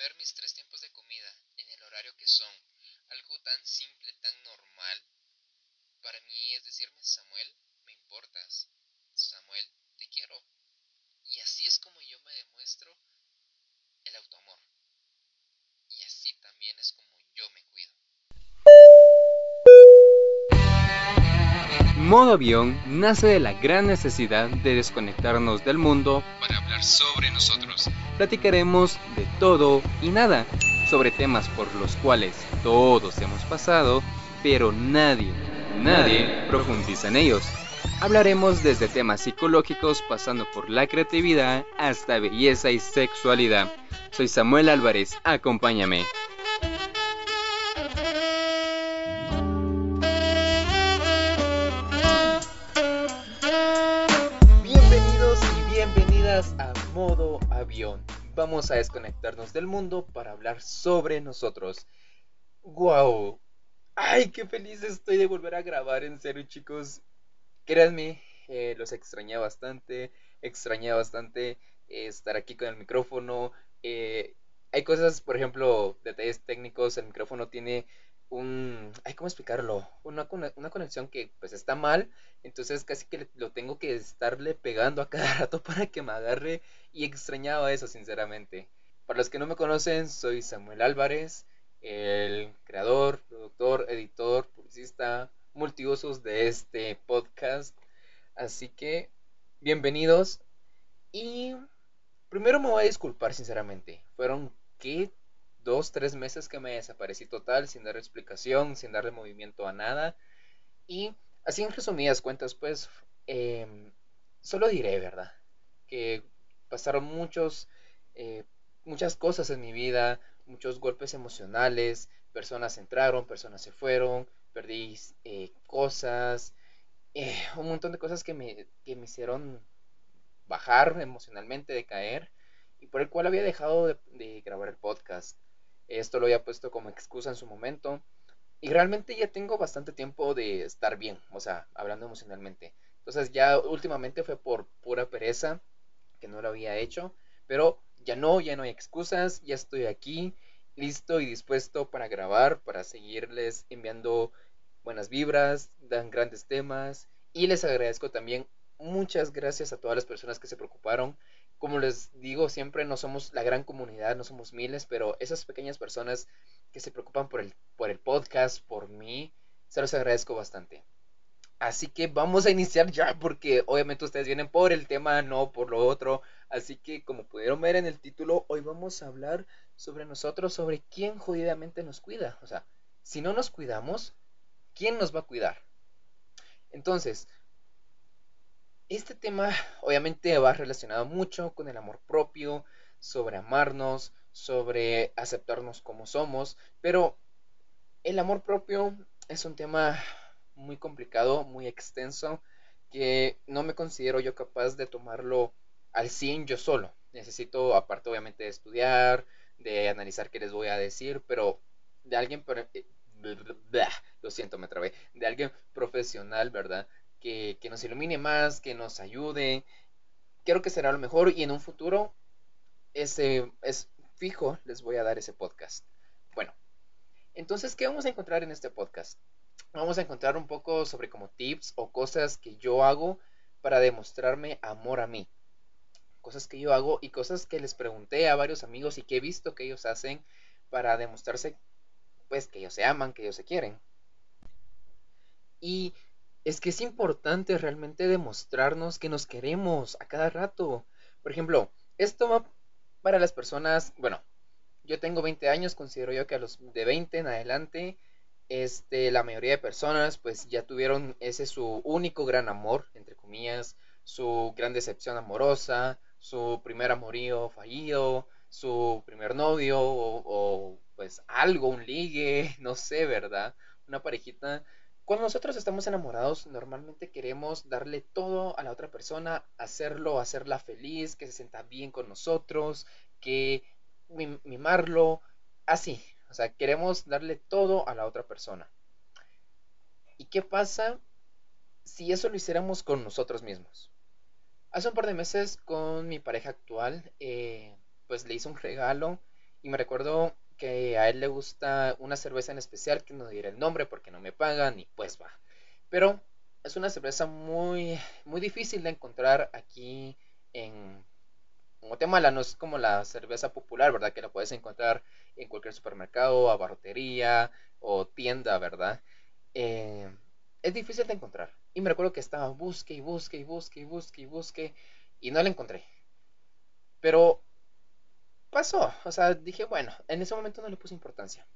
comer mis tres tiempos de comida en el horario que son, algo tan simple, tan normal, para mí es decirme, Samuel, me importas, Samuel, te quiero. Y así es como yo me demuestro el autoamor. Y así también es como yo me cuido. Modo avión nace de la gran necesidad de desconectarnos del mundo Para hablar sobre nosotros. Platicaremos de todo y nada, sobre temas por los cuales todos hemos pasado, pero nadie, nadie profundiza en ellos. Hablaremos desde temas psicológicos pasando por la creatividad hasta belleza y sexualidad. Soy Samuel Álvarez, acompáñame. Modo Avión. Vamos a desconectarnos del mundo para hablar sobre nosotros. ¡Guau! ¡Ay, qué feliz estoy de volver a grabar! En serio, chicos. Créanme, eh, los extrañé bastante. Extrañé bastante eh, estar aquí con el micrófono. Eh, hay cosas, por ejemplo, detalles técnicos. El micrófono tiene un... Ay, ¿cómo explicarlo? Una, una conexión que pues está mal. Entonces casi que lo tengo que estarle pegando a cada rato para que me agarre. Y extrañaba eso, sinceramente. Para los que no me conocen, soy Samuel Álvarez, el creador, productor, editor, publicista, multiusos de este podcast. Así que, bienvenidos. Y primero me voy a disculpar, sinceramente. Fueron, ¿qué? Dos, tres meses que me desaparecí total, sin dar explicación, sin darle movimiento a nada. Y así en resumidas cuentas, pues, em, solo diré, ¿verdad? Que pasaron muchos, eh, muchas cosas en mi vida, muchos golpes emocionales, personas entraron, personas se fueron, perdí eh, cosas, eh, un montón de cosas que me, que me hicieron bajar emocionalmente, decaer, y por el cual había dejado de, de grabar el podcast. Esto lo había puesto como excusa en su momento, y realmente ya tengo bastante tiempo de estar bien, o sea, hablando emocionalmente. Entonces ya últimamente fue por pura pereza que no lo había hecho, pero ya no, ya no hay excusas, ya estoy aquí, listo y dispuesto para grabar, para seguirles enviando buenas vibras, dan grandes temas y les agradezco también muchas gracias a todas las personas que se preocuparon. Como les digo, siempre no somos la gran comunidad, no somos miles, pero esas pequeñas personas que se preocupan por el, por el podcast, por mí, se los agradezco bastante. Así que vamos a iniciar ya porque obviamente ustedes vienen por el tema, no por lo otro. Así que como pudieron ver en el título, hoy vamos a hablar sobre nosotros, sobre quién jodidamente nos cuida. O sea, si no nos cuidamos, ¿quién nos va a cuidar? Entonces, este tema obviamente va relacionado mucho con el amor propio, sobre amarnos, sobre aceptarnos como somos, pero el amor propio es un tema muy complicado, muy extenso, que no me considero yo capaz de tomarlo al 100 yo solo. Necesito, aparte obviamente de estudiar, de analizar qué les voy a decir, pero de alguien, eh, lo siento, me trabé, de alguien profesional, ¿verdad? Que, nos ilumine más, que nos ayude. Creo que será lo mejor y en un futuro ese es fijo, les voy a dar ese podcast. Bueno, entonces, ¿qué vamos a encontrar en este podcast? Vamos a encontrar un poco sobre como tips o cosas que yo hago para demostrarme amor a mí. Cosas que yo hago y cosas que les pregunté a varios amigos y que he visto que ellos hacen para demostrarse pues que ellos se aman, que ellos se quieren. Y es que es importante realmente demostrarnos que nos queremos a cada rato. Por ejemplo, esto va para las personas, bueno, yo tengo 20 años, considero yo que a los de 20 en adelante, este, la mayoría de personas pues ya tuvieron ese su único gran amor, entre comillas, su gran decepción amorosa, su primer amorío fallido, su primer novio o, o, pues algo, un ligue, no sé, ¿verdad? Una parejita. Cuando nosotros estamos enamorados, normalmente queremos darle todo a la otra persona, hacerlo, hacerla feliz, que se sienta bien con nosotros, que mim- mimarlo, así. O sea, queremos darle todo a la otra persona. ¿Y qué pasa si eso lo hiciéramos con nosotros mismos? Hace un par de meses con mi pareja actual, eh, pues le hice un regalo Y me recuerdo que a él le gusta una cerveza en especial, que no diré el nombre porque no me pagan y pues va. Pero es una cerveza muy, muy difícil de encontrar aquí en Guatemala. No es como la cerveza popular, ¿verdad? Que la puedes encontrar en cualquier supermercado, abarrotería o tienda, ¿verdad? Eh, es difícil de encontrar. Y me recuerdo que estaba busque y busque y busque y busque y busque y no la encontré. Pero pasó, o sea, dije, bueno, en ese momento no le puse importancia.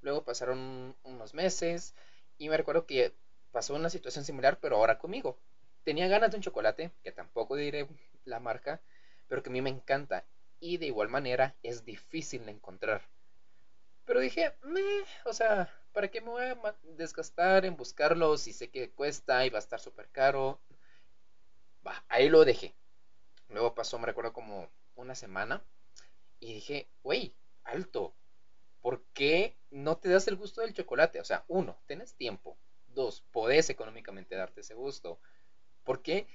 Luego pasaron unos meses y me recuerdo que pasó una situación similar, pero ahora conmigo. Tenía ganas de un chocolate, que tampoco diré la marca, pero que a mí me encanta. Y de igual manera es difícil de encontrar. Pero dije, o sea, ¿para qué me voy a desgastar en buscarlo si sé que cuesta y va a estar súper caro? Ahí lo dejé. Luego pasó, me recuerdo, como una semana. Y dije, güey, alto. ¿Por qué no te das el gusto del chocolate? O sea, uno, tienes tiempo. Dos, podés económicamente darte ese gusto. ¿Por qué?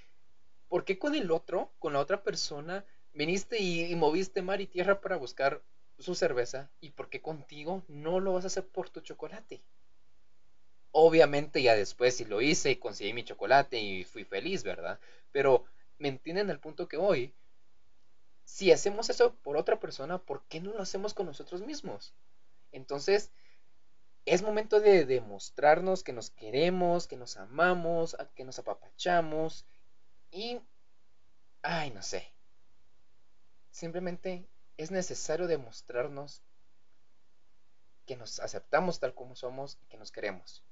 ¿Por qué con el otro, con la otra persona, viniste y, moviste mar y tierra para buscar su cerveza? ¿Y por qué contigo no lo vas a hacer por tu chocolate? Obviamente ya después sí lo hice y conseguí mi chocolate y fui feliz, ¿verdad? Pero me entienden el punto que voy. Si hacemos eso por otra persona, ¿por qué no lo hacemos con nosotros mismos? Entonces, es momento de demostrarnos que nos queremos, que nos amamos, que nos apapachamos y... Ay, no sé. Simplemente es necesario demostrarnos que nos aceptamos tal como somos y que nos queremos.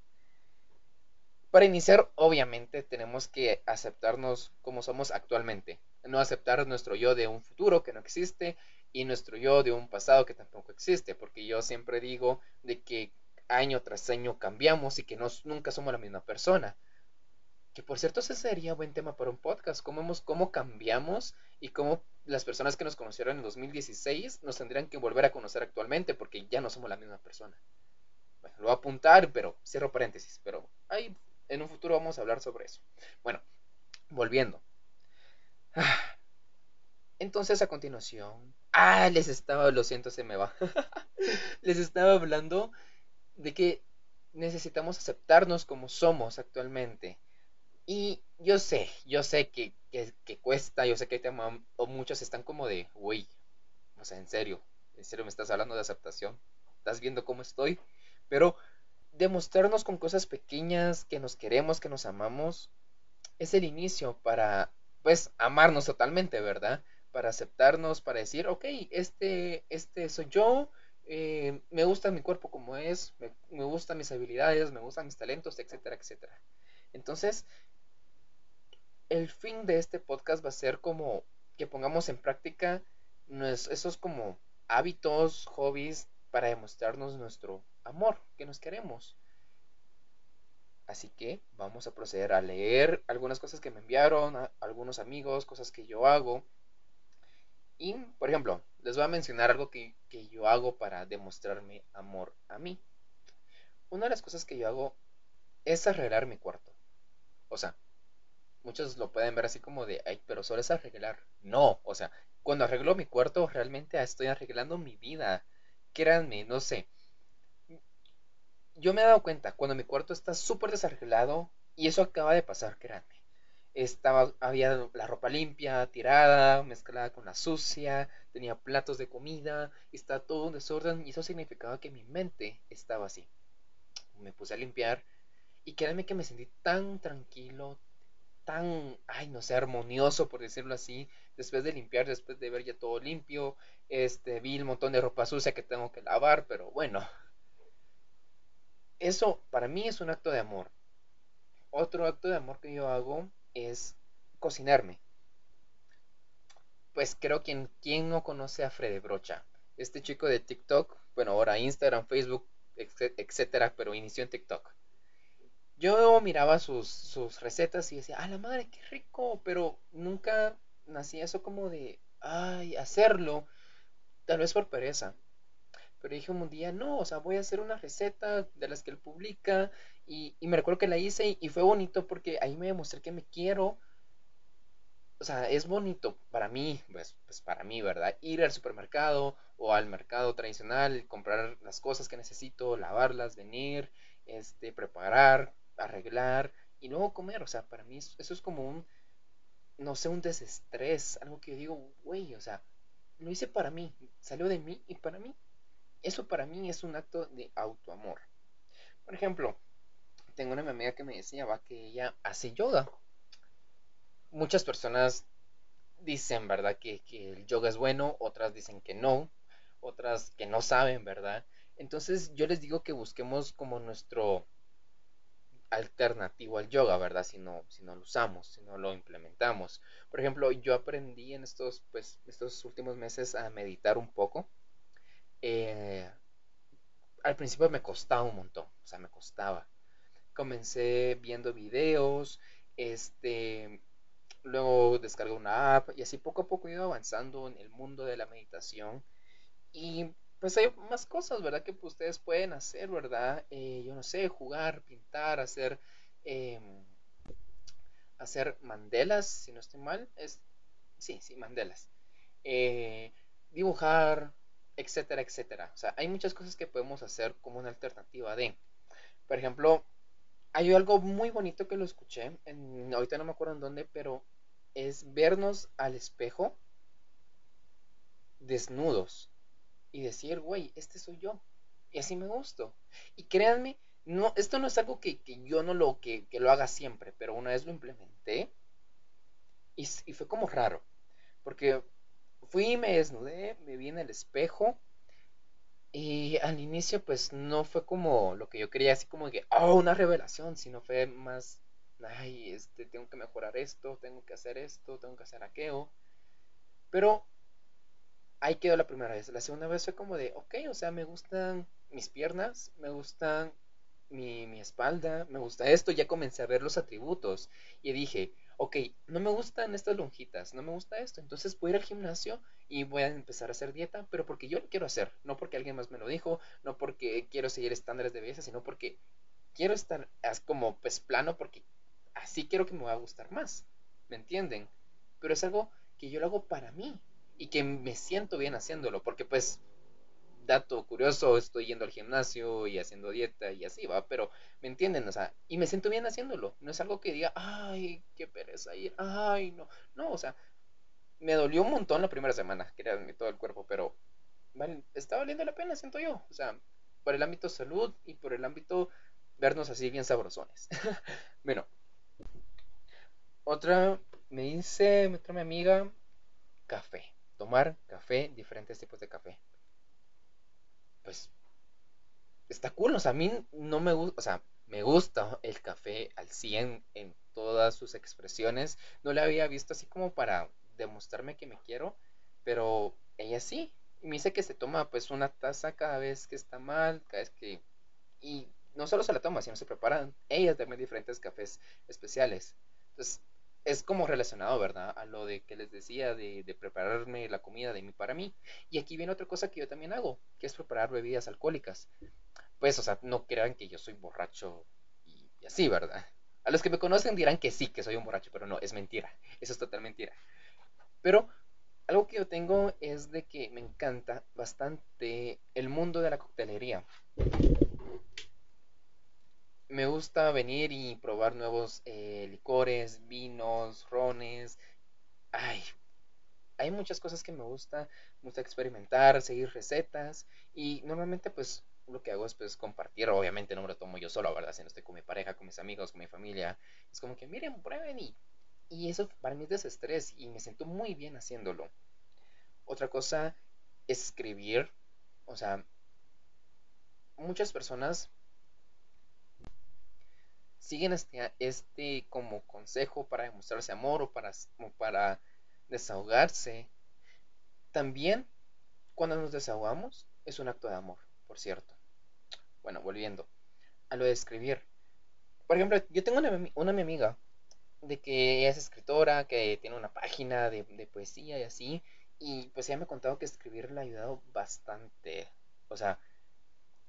Para iniciar, obviamente, tenemos que aceptarnos como somos actualmente. No aceptar nuestro yo de un futuro que no existe y nuestro yo de un pasado que tampoco existe. Porque yo siempre digo de que año tras año cambiamos y que nunca somos la misma persona. Que por cierto, ese sería buen tema para un podcast. Cómo, cómo cambiamos y cómo las personas que nos conocieron en 2016 nos tendrían que volver a conocer actualmente porque ya no somos la misma persona. Bueno, lo voy a apuntar, pero cierro paréntesis. Pero ahí en un futuro vamos a hablar sobre eso. Bueno, volviendo. Entonces a continuación... Ah, les estaba, lo siento, se me va. les estaba hablando de que necesitamos aceptarnos como somos actualmente. Y yo sé, yo sé que, que, cuesta, yo sé que o muchos están como de, uy, o sea, en serio, en serio me estás hablando de aceptación, estás viendo cómo estoy, pero demostrarnos con cosas pequeñas que nos queremos, que nos amamos, es el inicio para, pues, amarnos totalmente, ¿verdad? Para aceptarnos, para decir, ok, este, este soy yo, eh, me gusta mi cuerpo como es, me, me gustan mis habilidades, me gustan mis talentos, etcétera, etcétera. Entonces, el fin de este podcast va a ser como que pongamos en práctica esos como hábitos, hobbies, para demostrarnos nuestro amor, que nos queremos. Así que vamos a proceder a leer algunas cosas que me enviaron, algunos amigos, cosas que yo hago. Y, por ejemplo, les voy a mencionar algo que, que yo hago para demostrarme amor a mí. Una de las cosas que yo hago es arreglar mi cuarto. O sea, muchos lo pueden ver así como de, ay, pero solo es arreglar. No, o sea, cuando arreglo mi cuarto, realmente estoy arreglando mi vida. Créanme, no sé yo me he dado cuenta cuando mi cuarto está súper desarreglado y eso acaba de pasar, créanme. Estaba, había la ropa limpia, tirada, mezclada con la sucia, tenía platos de comida, estaba todo en desorden y eso significaba que mi mente estaba así. Me puse a limpiar y créanme que me sentí tan tranquilo, tan, ay, no sé, armonioso por decirlo así, después de limpiar, después de ver ya todo limpio, este, vi el montón de ropa sucia que tengo que lavar, pero bueno, eso para mí es un acto de amor. Otro acto de amor que yo hago es cocinarme. Pues creo que quien no conoce a Freddy Brocha, este chico de TikTok, bueno, ahora Instagram, Facebook, etcétera, pero inició en TikTok. Yo miraba sus, sus recetas y decía, ah, la madre, qué rico, pero nunca nací eso como de, ay, hacerlo, tal vez por pereza. Pero dije un día, no, o sea, voy a hacer una receta de las que él publica. Y, me recuerdo que la hice y, fue bonito porque ahí me demostré que me quiero. o sea, es bonito para mí, pues, pues para mí, ¿verdad? Ir al supermercado o al mercado tradicional, comprar las cosas que necesito, lavarlas, venir, este, preparar, arreglar y luego comer. O sea, para mí eso es como un, no sé, un desestrés, algo que yo digo, güey, o sea, lo hice para mí, salió de mí y para mí. Eso para mí es un acto de autoamor. Por ejemplo, tengo una amiga que me decía, va, que ella hace yoga muchas personas dicen, ¿verdad? Que, el yoga es bueno, otras dicen que no, otras que no saben, ¿verdad? Entonces yo les digo que busquemos como nuestro alternativo al yoga, ¿verdad? Si no, si no lo usamos, si no lo implementamos. Por ejemplo, yo aprendí en estos, pues, estos últimos meses a meditar un poco. Eh, al principio me costaba un montón, o sea, me costaba. Comencé viendo videos, este, luego descargué una app y así poco a poco he ido avanzando en el mundo de la meditación y pues hay más cosas, ¿verdad? Que ustedes pueden hacer, ¿verdad? Eh, yo no sé, jugar, pintar, hacer, em, hacer mandelas, si no estoy mal, es, sí, sí, mandelas, eh, dibujar, etcétera, etcétera. O sea, hay muchas cosas que podemos hacer como una alternativa de, por ejemplo, hay algo muy bonito que lo escuché, en, ahorita no me acuerdo en dónde, pero es vernos al espejo desnudos y decir, güey, este soy yo. Y así me gusto. Y créanme, no, esto no es algo que, yo no lo, que, lo haga siempre, pero una vez lo implementé y, y fue como raro. Porque fui me desnudé, me vi en el espejo y al inicio pues no fue como lo que yo quería, así como que, oh, una revelación, sino fue más, ay, este, tengo que mejorar esto, tengo que hacer esto, tengo que hacer aquello. Pero ahí quedó la primera vez. La segunda vez fue como de, ok, o sea, me gustan mis piernas, me gustan mi, mi espalda, me gusta esto, ya comencé a ver los atributos y dije, ok, no me gustan estas lonjitas, no me gusta esto, entonces voy a ir al gimnasio y voy a empezar a hacer dieta, pero porque yo lo quiero hacer, no porque alguien más me lo dijo, no porque quiero seguir estándares de belleza, sino porque quiero estar como pues plano porque así quiero que me va a gustar más, ¿me entienden? Pero es algo que yo lo hago para mí y que me siento bien haciéndolo, porque pues dato curioso, estoy yendo al gimnasio y haciendo dieta y así va, pero me entienden, o sea, y me siento bien haciéndolo. No es algo que diga, ay, qué pereza ir, ay, no, no, o sea, me dolió un montón la primera semana, créanme, todo el cuerpo, pero vale, está valiendo la pena, siento yo, o sea, por el ámbito salud y por el ámbito vernos así bien sabrosones. bueno, otra, me dice, otra mi amiga, café, tomar café, diferentes tipos de café pues está cool, o sea, a mí no me gusta, o sea, me gusta el café al 100 en todas sus expresiones. No le había visto así como para demostrarme que me quiero, pero ella sí. Y me dice que se toma pues una taza cada vez que está mal, cada vez que... Y no solo se la toma, sino se preparan ella también diferentes cafés especiales. Entonces, es como relacionado, ¿verdad? A lo de que les decía de, prepararme la comida de mí para mí. Y aquí viene otra cosa que yo también hago, que es preparar bebidas alcohólicas. Pues, o sea, no crean que yo soy borracho y, así, ¿verdad? A los que me conocen dirán que sí, que soy un borracho, pero no, es mentira. Eso es total mentira. Pero algo que yo tengo es de que me encanta bastante el mundo de la coctelería me gusta venir y probar nuevos eh, licores, vinos, rones. Ay, hay muchas cosas que me gusta, me gusta experimentar, seguir recetas y normalmente pues lo que hago es pues compartir, obviamente no me lo tomo yo solo, ¿verdad? Si no estoy con mi pareja, con mis amigos, con mi familia, es como que miren, prueben y, y eso para mí es desestrés y me siento muy bien haciéndolo. Otra cosa, escribir, o sea, muchas personas siguen este, este como consejo para demostrarse amor o para, para desahogarse. También cuando nos desahogamos es un acto de amor, por cierto. Bueno, volviendo a lo de escribir. Por ejemplo, yo tengo una, una mi amiga de que es escritora, que tiene una página de, poesía y así. Y pues ella me ha contado que escribir le ha ayudado bastante. O sea,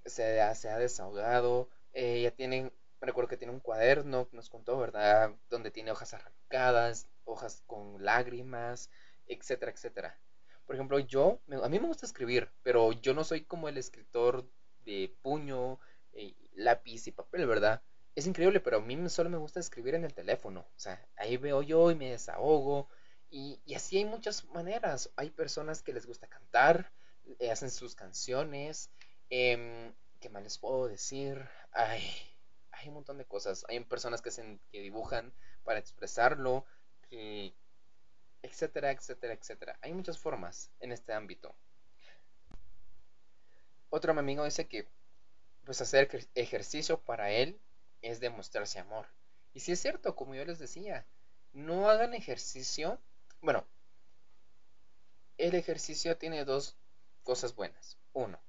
se, se ha desahogado. ella tiene me recuerdo que tiene un cuaderno, nos contó, ¿verdad? Donde tiene hojas arrancadas, hojas con lágrimas, etcétera, etcétera. Por ejemplo, yo, a mí me gusta escribir, pero yo no soy como el escritor de puño, eh, lápiz y papel, ¿verdad? Es increíble, pero a mí solo me gusta escribir en el teléfono. O sea, ahí veo yo y me desahogo. Y, así hay muchas maneras. Hay personas que les gusta cantar, eh, hacen sus canciones. Em, ¿Qué más les puedo decir? Ay, hay un montón de cosas. Hay personas que, que dibujan para expresarlo, etcétera, etcétera, etcétera. Hay muchas formas en este ámbito. Otro amigo dice que pues hacer ejercicio para él es demostrarse amor. Y si es cierto, como yo les decía, no hagan ejercicio. Bueno, el ejercicio tiene dos cosas buenas. Uno,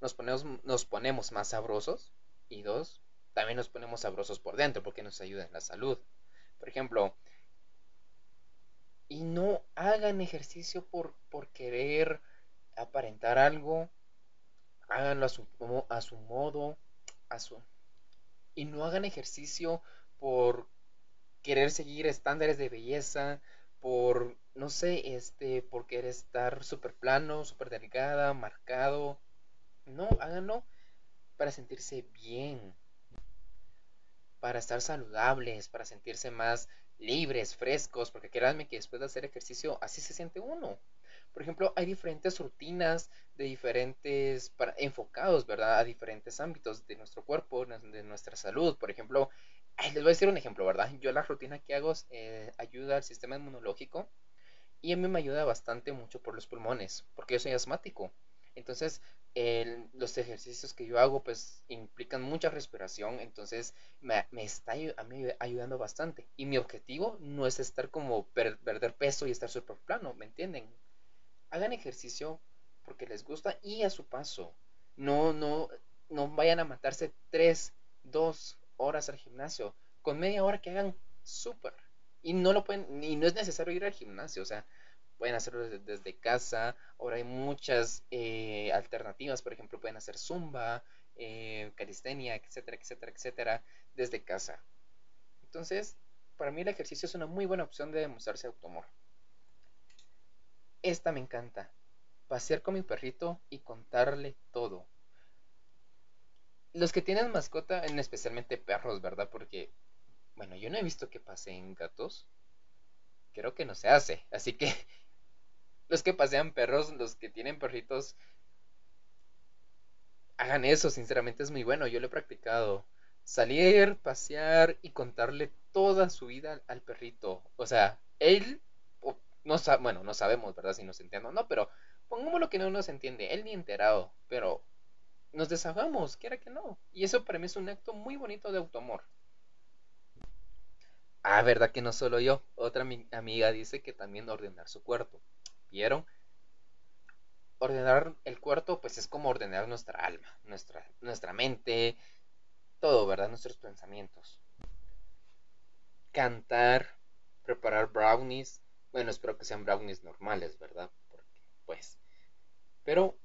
nos ponemos, nos ponemos más sabrosos. Y dos, también nos ponemos sabrosos por dentro porque nos ayuda en la salud. Por ejemplo, y no hagan ejercicio por, por querer aparentar algo. Háganlo a su, a su modo, a su, y no hagan ejercicio por querer seguir estándares de belleza, por, no sé, este, por querer estar súper plano, súper delgada, marcado. No, háganlo para sentirse bien, para estar saludables, para sentirse más libres, frescos, porque créanme que después de hacer ejercicio así se siente uno. Por ejemplo, hay diferentes rutinas de diferentes, enfocados, ¿verdad? A diferentes ámbitos de nuestro cuerpo, de nuestra salud. Por ejemplo, les voy a decir un ejemplo, ¿verdad? Yo la rutina que hago eh, ayuda al sistema inmunológico y a mí me ayuda bastante mucho por los pulmones, porque yo soy asmático. Entonces, los ejercicios que yo hago pues implican mucha respiración, entonces me, está a mí ayudando bastante. Y mi objetivo no es estar como perder peso y estar súper plano, ¿me entienden? hagan ejercicio porque les gusta y a su paso. No, no, no vayan a matarse tres, dos horas al gimnasio. Con media hora que hagan súper. Y no lo pueden, y no es necesario ir al gimnasio, o sea, pueden hacerlo desde, casa. Ahora hay muchas eh, alternativas, por ejemplo, pueden hacer zumba, eh, calistenia, etcétera, etcétera, etcétera, desde casa. Entonces, para mí el ejercicio es una muy buena opción de demostrarse automor. Esta me encanta. Pasear con mi perrito y contarle todo. Los que tienen mascota, en especialmente perros, ¿verdad? Porque, bueno, yo no he visto que paseen gatos. Creo que no se hace. Así que los que pasean perros, los que tienen perritos, hagan eso. Sinceramente es muy bueno. Yo lo he practicado. Salir, pasear y contarle toda su vida al perrito. O sea, él no bueno, no sabemos, ¿verdad? Si nos entiende o no, pero pongámoslo que no nos entiende, él ni enterado, pero nos desahogamos, quiera que no. Y eso para mí es un acto muy bonito de autoamor. Ah, ¿verdad que no solo yo? Otra amiga dice que también ordenar su cuarto. Ordenar el cuarto, pues es como ordenar nuestra alma, nuestra, nuestra mente, todo, ¿verdad? Nuestros pensamientos. Cantar, preparar brownies, bueno, espero que sean brownies normales, ¿verdad? Pues. Pero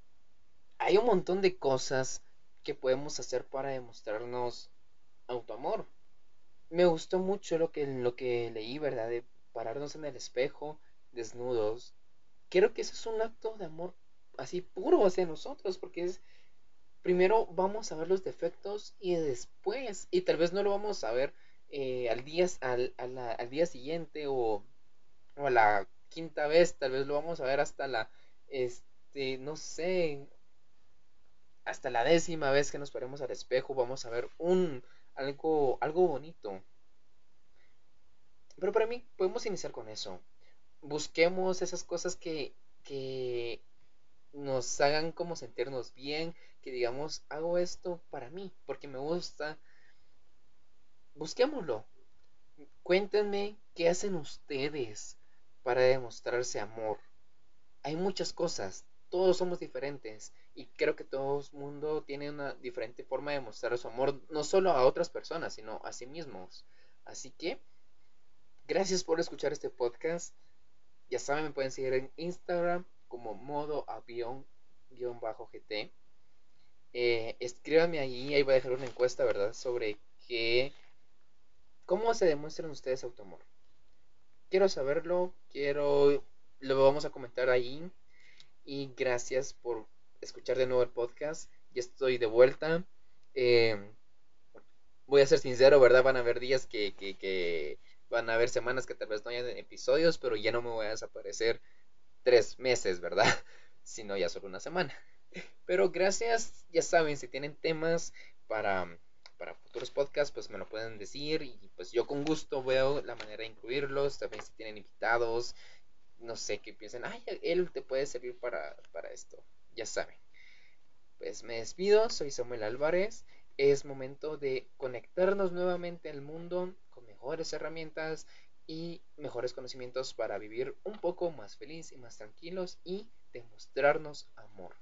hay un montón de cosas que podemos hacer para demostrarnos autoamor. Me gustó mucho lo que, lo que leí, ¿verdad? De pararnos en el espejo, desnudos. Creo que eso es un acto de amor así puro hacia nosotros, porque es primero vamos a ver los defectos y después, y tal vez no lo vamos a ver eh, al, día, al, al día siguiente o o la quinta vez, tal vez lo vamos a ver hasta la, este, no sé, hasta la décima vez que nos paremos al espejo, vamos a ver un, algo, algo bonito. Pero para mí podemos iniciar con eso. Busquemos esas cosas que, que nos hagan como sentirnos bien, que digamos, hago esto para mí, porque me gusta. Busquémoslo. Cuéntenme qué hacen ustedes para demostrarse amor. Hay muchas cosas, todos somos diferentes y creo que todo el mundo tiene una diferente forma de mostrar su amor, no solo a otras personas, sino a sí mismos. Así que, gracias por escuchar este podcast. Ya saben, me pueden seguir en Instagram como modo avión-gt. Eh, escríbanme ahí, ahí voy a dejar una encuesta, ¿verdad? Sobre que... ¿Cómo se demuestran ustedes autoamor? Quiero saberlo, quiero... Lo vamos a comentar ahí. Y gracias por escuchar de nuevo el podcast. Ya estoy de vuelta. Eh, voy a ser sincero, ¿verdad? Van a haber días que, van a haber semanas que tal vez no hayan episodios, pero ya no me voy a desaparecer tres meses, ¿verdad? Sino ya solo una semana. Pero gracias, ya saben, si tienen temas para, para futuros podcasts, pues me lo pueden decir y pues yo con gusto veo la manera de incluirlos, también si tienen invitados, no sé, que piensen, ay, él te puede servir para, para esto, ya saben. Pues me despido, soy Samuel Álvarez es momento de conectarnos nuevamente al mundo mejores herramientas y mejores conocimientos para vivir un poco más feliz y más tranquilos y demostrarnos amor.